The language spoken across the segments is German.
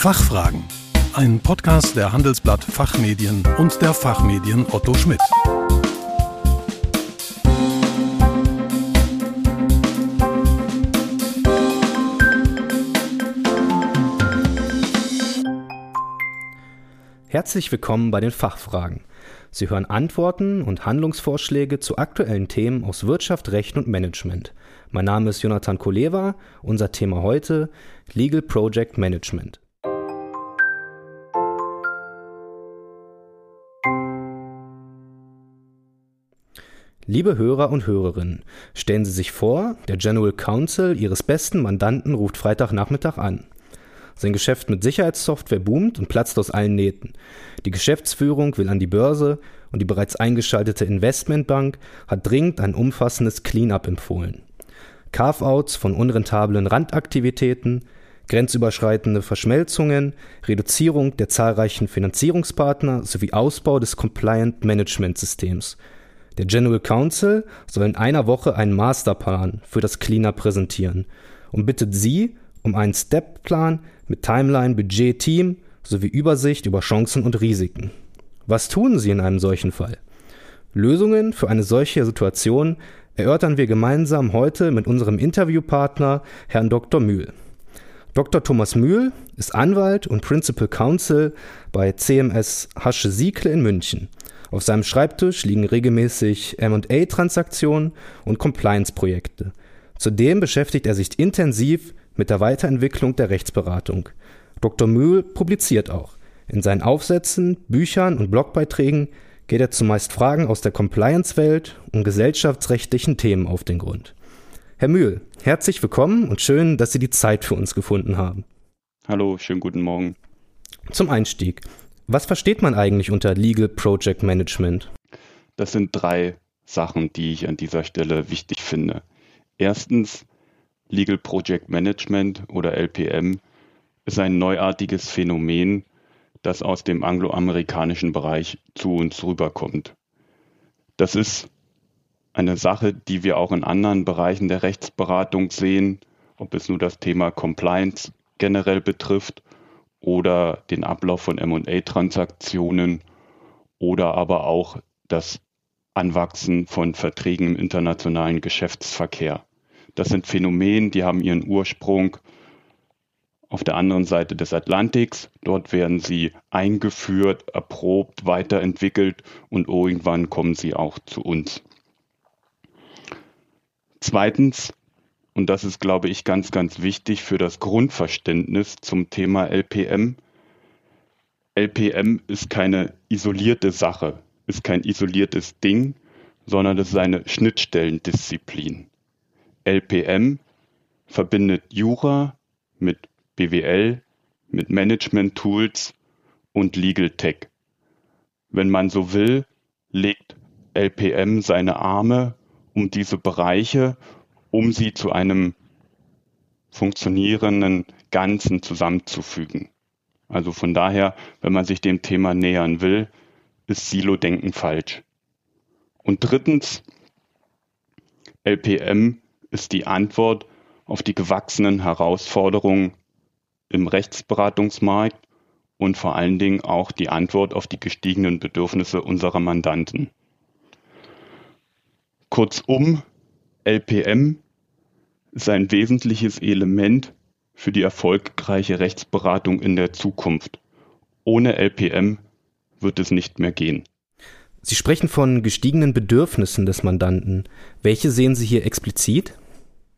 Fachfragen. Ein Podcast der Handelsblatt Fachmedien und der Fachmedien Otto Schmidt. Herzlich willkommen bei den Fachfragen. Sie hören Antworten und Handlungsvorschläge zu aktuellen Themen aus Wirtschaft, Recht und Management. Mein Name ist Jonathan Koleva. Unser Thema heute Legal Project Management. Liebe Hörer und Hörerinnen, stellen Sie sich vor, der General Counsel Ihres besten Mandanten ruft Freitagnachmittag an. Sein Geschäft mit Sicherheitssoftware boomt und platzt aus allen Nähten. Die Geschäftsführung will an die Börse und die bereits eingeschaltete Investmentbank hat dringend ein umfassendes Cleanup empfohlen. Carve-outs von unrentablen Randaktivitäten, grenzüberschreitende Verschmelzungen, Reduzierung der zahlreichen Finanzierungspartner sowie Ausbau des Compliant Management Systems. Der General Counsel soll in einer Woche einen Masterplan für das Cleanup präsentieren und bittet Sie um einen Step-Plan mit Timeline, Budget, Team sowie Übersicht über Chancen und Risiken. Was tun Sie in einem solchen Fall? Lösungen für eine solche Situation erörtern wir gemeinsam heute mit unserem Interviewpartner, Herrn Dr. Mühl. Dr. Thomas Mühl ist Anwalt und Principal Counsel bei CMS Hasche Siekle in München. Auf seinem Schreibtisch liegen regelmäßig M&A-Transaktionen und Compliance-Projekte. Zudem beschäftigt er sich intensiv mit der Weiterentwicklung der Rechtsberatung. Dr. Mühl publiziert auch. In seinen Aufsätzen, Büchern und Blogbeiträgen geht er zumeist Fragen aus der Compliance-Welt und gesellschaftsrechtlichen Themen auf den Grund. Herr Mühl, herzlich willkommen und schön, dass Sie die Zeit für uns gefunden haben. Hallo, schönen guten Morgen. Zum Einstieg. Was versteht man eigentlich unter Legal Project Management? Das sind drei Sachen, die ich an dieser Stelle wichtig finde. Erstens, Legal Project Management oder LPM ist ein neuartiges Phänomen, das aus dem angloamerikanischen Bereich zu uns rüberkommt. Das ist eine Sache, die wir auch in anderen Bereichen der Rechtsberatung sehen, ob es nur das Thema Compliance generell betrifft oder den Ablauf von MA-Transaktionen oder aber auch das Anwachsen von Verträgen im internationalen Geschäftsverkehr. Das sind Phänomene, die haben ihren Ursprung auf der anderen Seite des Atlantiks. Dort werden sie eingeführt, erprobt, weiterentwickelt und irgendwann kommen sie auch zu uns. Zweitens, und das ist, glaube ich, ganz, ganz wichtig für das Grundverständnis zum Thema LPM. LPM ist keine isolierte Sache, ist kein isoliertes Ding, sondern es ist eine Schnittstellendisziplin. LPM verbindet Jura mit BWL, mit Management Tools und Legal Tech. Wenn man so will, legt LPM seine Arme um diese Bereiche, um sie zu einem funktionierenden Ganzen zusammenzufügen. Also von daher, wenn man sich dem Thema nähern will, ist Silo-Denken falsch. Und drittens, LPM ist die Antwort auf die gewachsenen Herausforderungen im Rechtsberatungsmarkt und vor allen Dingen auch die Antwort auf die gestiegenen Bedürfnisse unserer Mandanten. Kurzum, LPM ist ein wesentliches Element für die erfolgreiche Rechtsberatung in der Zukunft. Ohne LPM wird es nicht mehr gehen. Sie sprechen von gestiegenen Bedürfnissen des Mandanten. Welche sehen Sie hier explizit?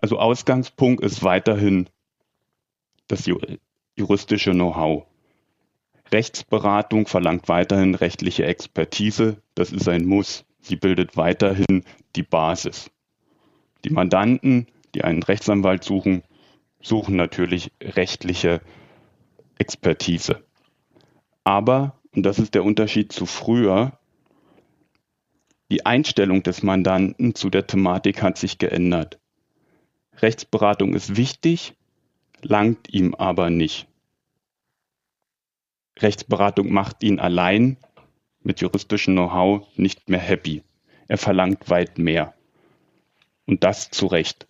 Also Ausgangspunkt ist weiterhin das juristische Know-how. Rechtsberatung verlangt weiterhin rechtliche Expertise. Das ist ein Muss. Sie bildet weiterhin die Basis. Die Mandanten, die einen Rechtsanwalt suchen, suchen natürlich rechtliche Expertise. Aber, und das ist der Unterschied zu früher, die Einstellung des Mandanten zu der Thematik hat sich geändert. Rechtsberatung ist wichtig, langt ihm aber nicht. Rechtsberatung macht ihn allein mit juristischem Know-how nicht mehr happy. Er verlangt weit mehr. Und das zu Recht.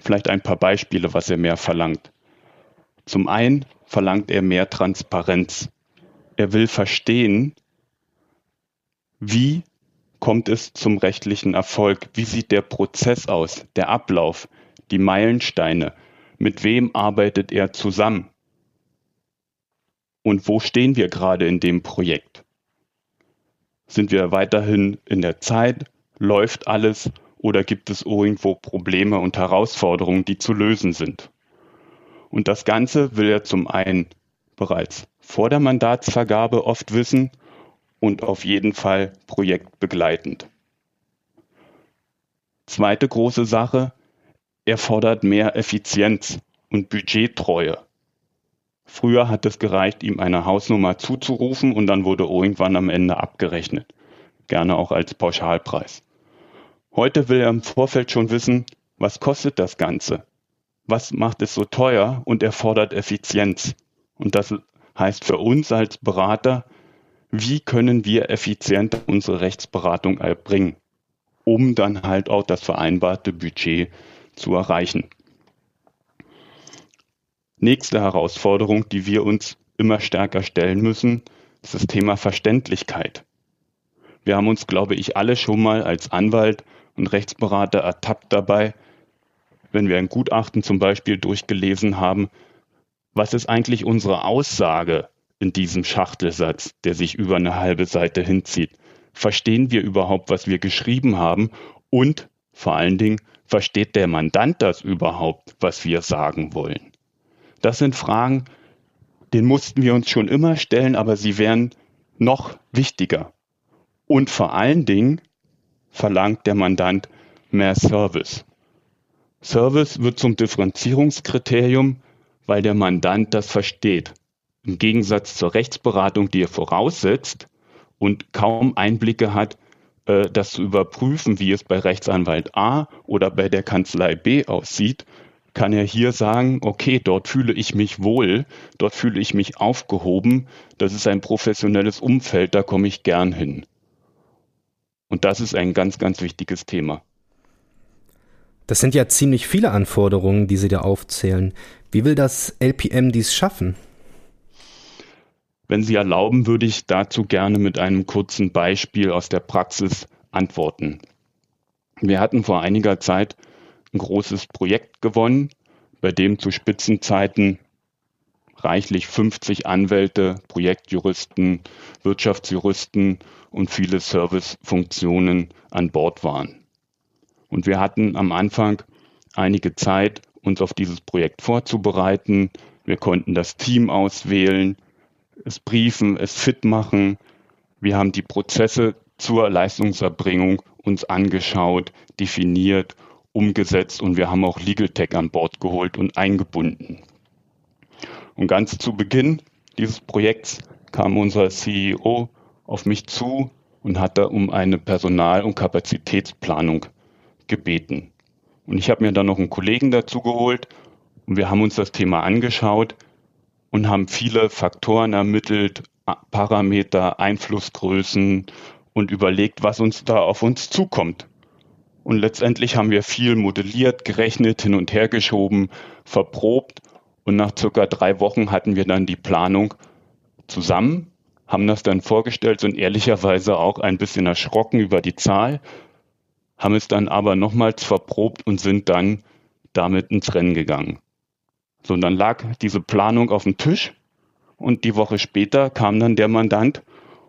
Vielleicht ein paar Beispiele, was er mehr verlangt. Zum einen verlangt er mehr Transparenz. Er will verstehen, wie kommt es zum rechtlichen Erfolg? Wie sieht der Prozess aus, der Ablauf, die Meilensteine? Mit wem arbeitet er zusammen? Und wo stehen wir gerade in dem Projekt? Sind wir weiterhin in der Zeit? Läuft alles? Oder gibt es irgendwo Probleme und Herausforderungen, die zu lösen sind? Und das Ganze will er zum einen bereits vor der Mandatsvergabe oft wissen und auf jeden Fall projektbegleitend. Zweite große Sache, er fordert mehr Effizienz und Budgettreue. Früher hat es gereicht, ihm eine Hausnummer zuzurufen und dann wurde irgendwann am Ende abgerechnet. Gerne auch als Pauschalpreis. Heute will er im Vorfeld schon wissen, was kostet das Ganze? Was macht es so teuer? Und er fordert Effizienz. Und das heißt für uns als Berater, wie können wir effizient unsere Rechtsberatung erbringen, um dann halt auch das vereinbarte Budget zu erreichen. Nächste Herausforderung, die wir uns immer stärker stellen müssen, ist das Thema Verständlichkeit. Wir haben uns, glaube ich, alle schon mal als Anwalt und Rechtsberater ertappt dabei, wenn wir ein Gutachten zum Beispiel durchgelesen haben, was ist eigentlich unsere Aussage in diesem Schachtelsatz, der sich über eine halbe Seite hinzieht? Verstehen wir überhaupt, was wir geschrieben haben? Und vor allen Dingen, versteht der Mandant das überhaupt, was wir sagen wollen? Das sind Fragen, den mussten wir uns schon immer stellen, aber sie wären noch wichtiger. Und vor allen Dingen verlangt der Mandant mehr Service. Service wird zum Differenzierungskriterium, weil der Mandant das versteht. Im Gegensatz zur Rechtsberatung, die er voraussetzt und kaum Einblicke hat, äh, das zu überprüfen, wie es bei Rechtsanwalt A oder bei der Kanzlei B aussieht, kann er hier sagen, okay, dort fühle ich mich wohl, dort fühle ich mich aufgehoben, das ist ein professionelles Umfeld, da komme ich gern hin. Und das ist ein ganz, ganz wichtiges Thema. Das sind ja ziemlich viele Anforderungen, die Sie da aufzählen. Wie will das LPM dies schaffen? Wenn Sie erlauben, würde ich dazu gerne mit einem kurzen Beispiel aus der Praxis antworten. Wir hatten vor einiger Zeit ein großes Projekt gewonnen, bei dem zu Spitzenzeiten reichlich 50 Anwälte, Projektjuristen, Wirtschaftsjuristen und viele Servicefunktionen an Bord waren. Und wir hatten am Anfang einige Zeit, uns auf dieses Projekt vorzubereiten. Wir konnten das Team auswählen, es briefen, es fit machen. Wir haben die Prozesse zur Leistungserbringung uns angeschaut, definiert, umgesetzt und wir haben auch Legal Tech an Bord geholt und eingebunden. Und ganz zu Beginn dieses Projekts kam unser CEO auf mich zu und hatte um eine Personal- und Kapazitätsplanung gebeten. Und ich habe mir dann noch einen Kollegen dazu geholt und wir haben uns das Thema angeschaut und haben viele Faktoren ermittelt, Parameter, Einflussgrößen und überlegt, was uns da auf uns zukommt. Und letztendlich haben wir viel modelliert, gerechnet, hin und her geschoben, verprobt. Und nach circa drei Wochen hatten wir dann die Planung zusammen, haben das dann vorgestellt, sind ehrlicherweise auch ein bisschen erschrocken über die Zahl, haben es dann aber nochmals verprobt und sind dann damit ins Rennen gegangen. So, und dann lag diese Planung auf dem Tisch und die Woche später kam dann der Mandant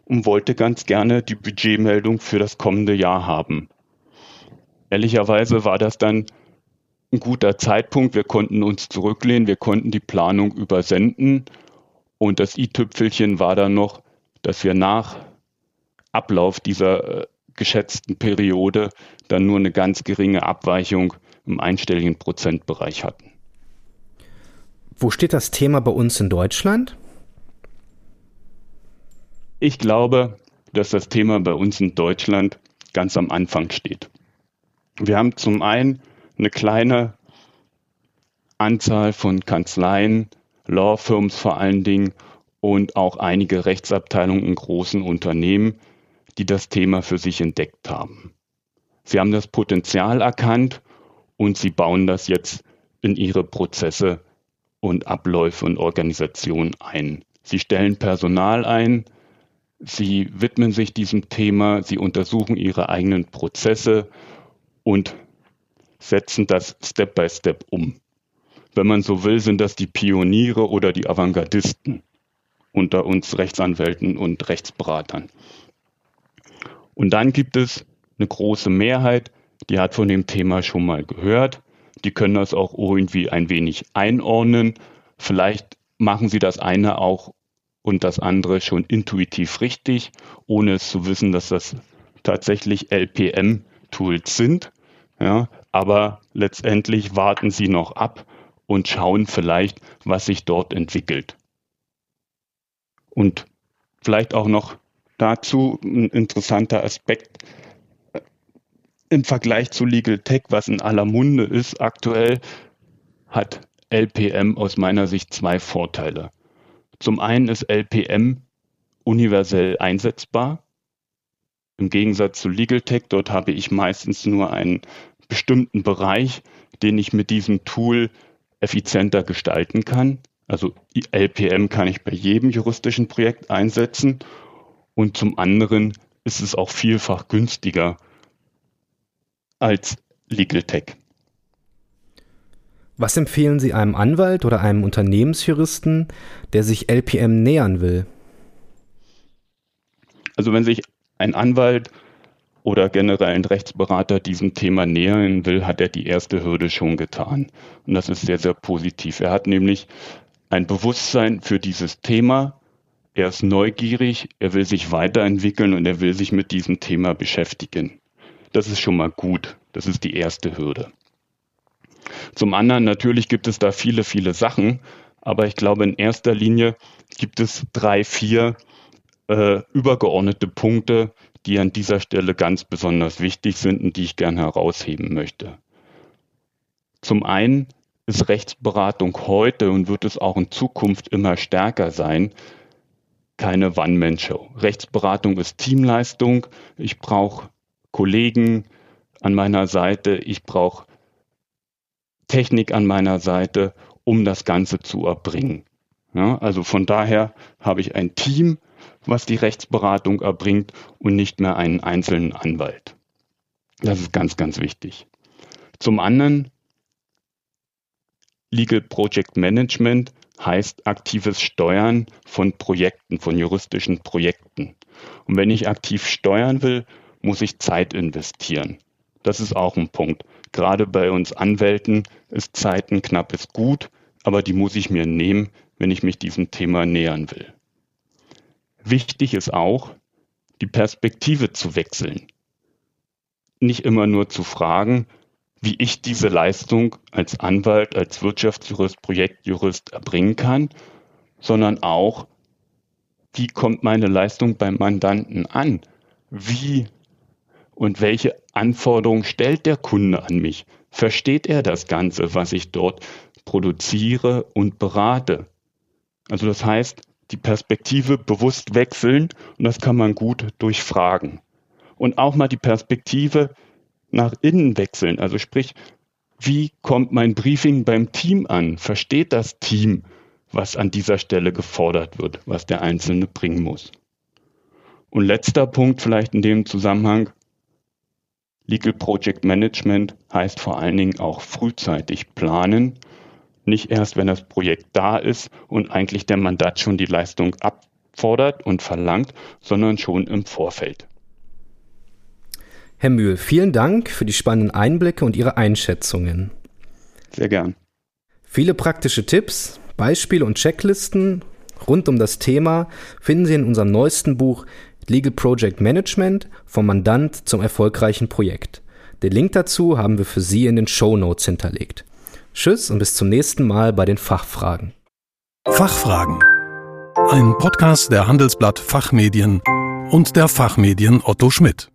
und wollte ganz gerne die Budgetmeldung für das kommende Jahr haben. Ehrlicherweise war das dann ein guter Zeitpunkt. Wir konnten uns zurücklehnen, wir konnten die Planung übersenden und das i-Tüpfelchen war dann noch, dass wir nach Ablauf dieser äh, geschätzten Periode dann nur eine ganz geringe Abweichung im einstelligen Prozentbereich hatten. Wo steht das Thema bei uns in Deutschland? Ich glaube, dass das Thema bei uns in Deutschland ganz am Anfang steht. Wir haben zum einen eine kleine Anzahl von Kanzleien, Law Firms vor allen Dingen und auch einige Rechtsabteilungen in großen Unternehmen, die das Thema für sich entdeckt haben. Sie haben das Potenzial erkannt und sie bauen das jetzt in ihre Prozesse und Abläufe und Organisation ein. Sie stellen Personal ein, sie widmen sich diesem Thema, sie untersuchen ihre eigenen Prozesse und setzen das Step by Step um. Wenn man so will, sind das die Pioniere oder die Avantgardisten unter uns Rechtsanwälten und Rechtsberatern. Und dann gibt es eine große Mehrheit, die hat von dem Thema schon mal gehört. Die können das auch irgendwie ein wenig einordnen. Vielleicht machen sie das eine auch und das andere schon intuitiv richtig, ohne es zu wissen, dass das tatsächlich LPM-Tools sind. Ja, aber letztendlich warten sie noch ab und schauen vielleicht, was sich dort entwickelt. Und vielleicht auch noch dazu ein interessanter Aspekt im Vergleich zu Legal Tech, was in aller Munde ist aktuell, hat LPM aus meiner Sicht zwei Vorteile. Zum einen ist LPM universell einsetzbar. Im Gegensatz zu Legal Tech, dort habe ich meistens nur einen bestimmten Bereich, den ich mit diesem Tool effizienter gestalten kann. Also LPM kann ich bei jedem juristischen Projekt einsetzen und zum anderen ist es auch vielfach günstiger als Legal Tech. Was empfehlen Sie einem Anwalt oder einem Unternehmensjuristen, der sich LPM nähern will? Also wenn sich ein Anwalt oder generell ein Rechtsberater diesem Thema nähern will, hat er die erste Hürde schon getan. Und das ist sehr, sehr positiv. Er hat nämlich ein Bewusstsein für dieses Thema. Er ist neugierig, er will sich weiterentwickeln und er will sich mit diesem Thema beschäftigen. Das ist schon mal gut. Das ist die erste Hürde. Zum anderen, natürlich gibt es da viele, viele Sachen, aber ich glaube, in erster Linie gibt es drei, vier äh, übergeordnete Punkte, die an dieser Stelle ganz besonders wichtig sind und die ich gerne herausheben möchte. Zum einen ist Rechtsberatung heute und wird es auch in Zukunft immer stärker sein, keine One-Man-Show. Rechtsberatung ist Teamleistung. Ich brauche Kollegen an meiner Seite, ich brauche Technik an meiner Seite, um das Ganze zu erbringen. Ja, also von daher habe ich ein Team, was die Rechtsberatung erbringt und nicht mehr einen einzelnen Anwalt. Das ist ganz, ganz wichtig. Zum anderen, Legal Project Management heißt aktives Steuern von Projekten, von juristischen Projekten. Und wenn ich aktiv steuern will, muss ich Zeit investieren. Das ist auch ein Punkt. Gerade bei uns Anwälten ist Zeit ein knappes Gut, aber die muss ich mir nehmen, wenn ich mich diesem Thema nähern will. Wichtig ist auch, die Perspektive zu wechseln. Nicht immer nur zu fragen, wie ich diese Leistung als Anwalt, als Wirtschaftsjurist, Projektjurist erbringen kann, sondern auch, wie kommt meine Leistung beim Mandanten an? Wie und welche Anforderungen stellt der Kunde an mich? Versteht er das Ganze, was ich dort produziere und berate? Also das heißt, die Perspektive bewusst wechseln und das kann man gut durch Fragen. Und auch mal die Perspektive nach innen wechseln. Also sprich, wie kommt mein Briefing beim Team an? Versteht das Team, was an dieser Stelle gefordert wird, was der Einzelne bringen muss? Und letzter Punkt vielleicht in dem Zusammenhang, Legal Project Management heißt vor allen Dingen auch frühzeitig planen. Nicht erst, wenn das Projekt da ist und eigentlich der Mandat schon die Leistung abfordert und verlangt, sondern schon im Vorfeld. Herr Mühl, vielen Dank für die spannenden Einblicke und Ihre Einschätzungen. Sehr gern. Viele praktische Tipps, Beispiele und Checklisten rund um das Thema finden Sie in unserem neuesten Buch Legal Project Management vom Mandant zum erfolgreichen Projekt. Den Link dazu haben wir für Sie in den Show Notes hinterlegt. Tschüss und bis zum nächsten Mal bei den Fachfragen. Fachfragen. Ein Podcast der Handelsblatt Fachmedien und der Fachmedien Otto Schmidt.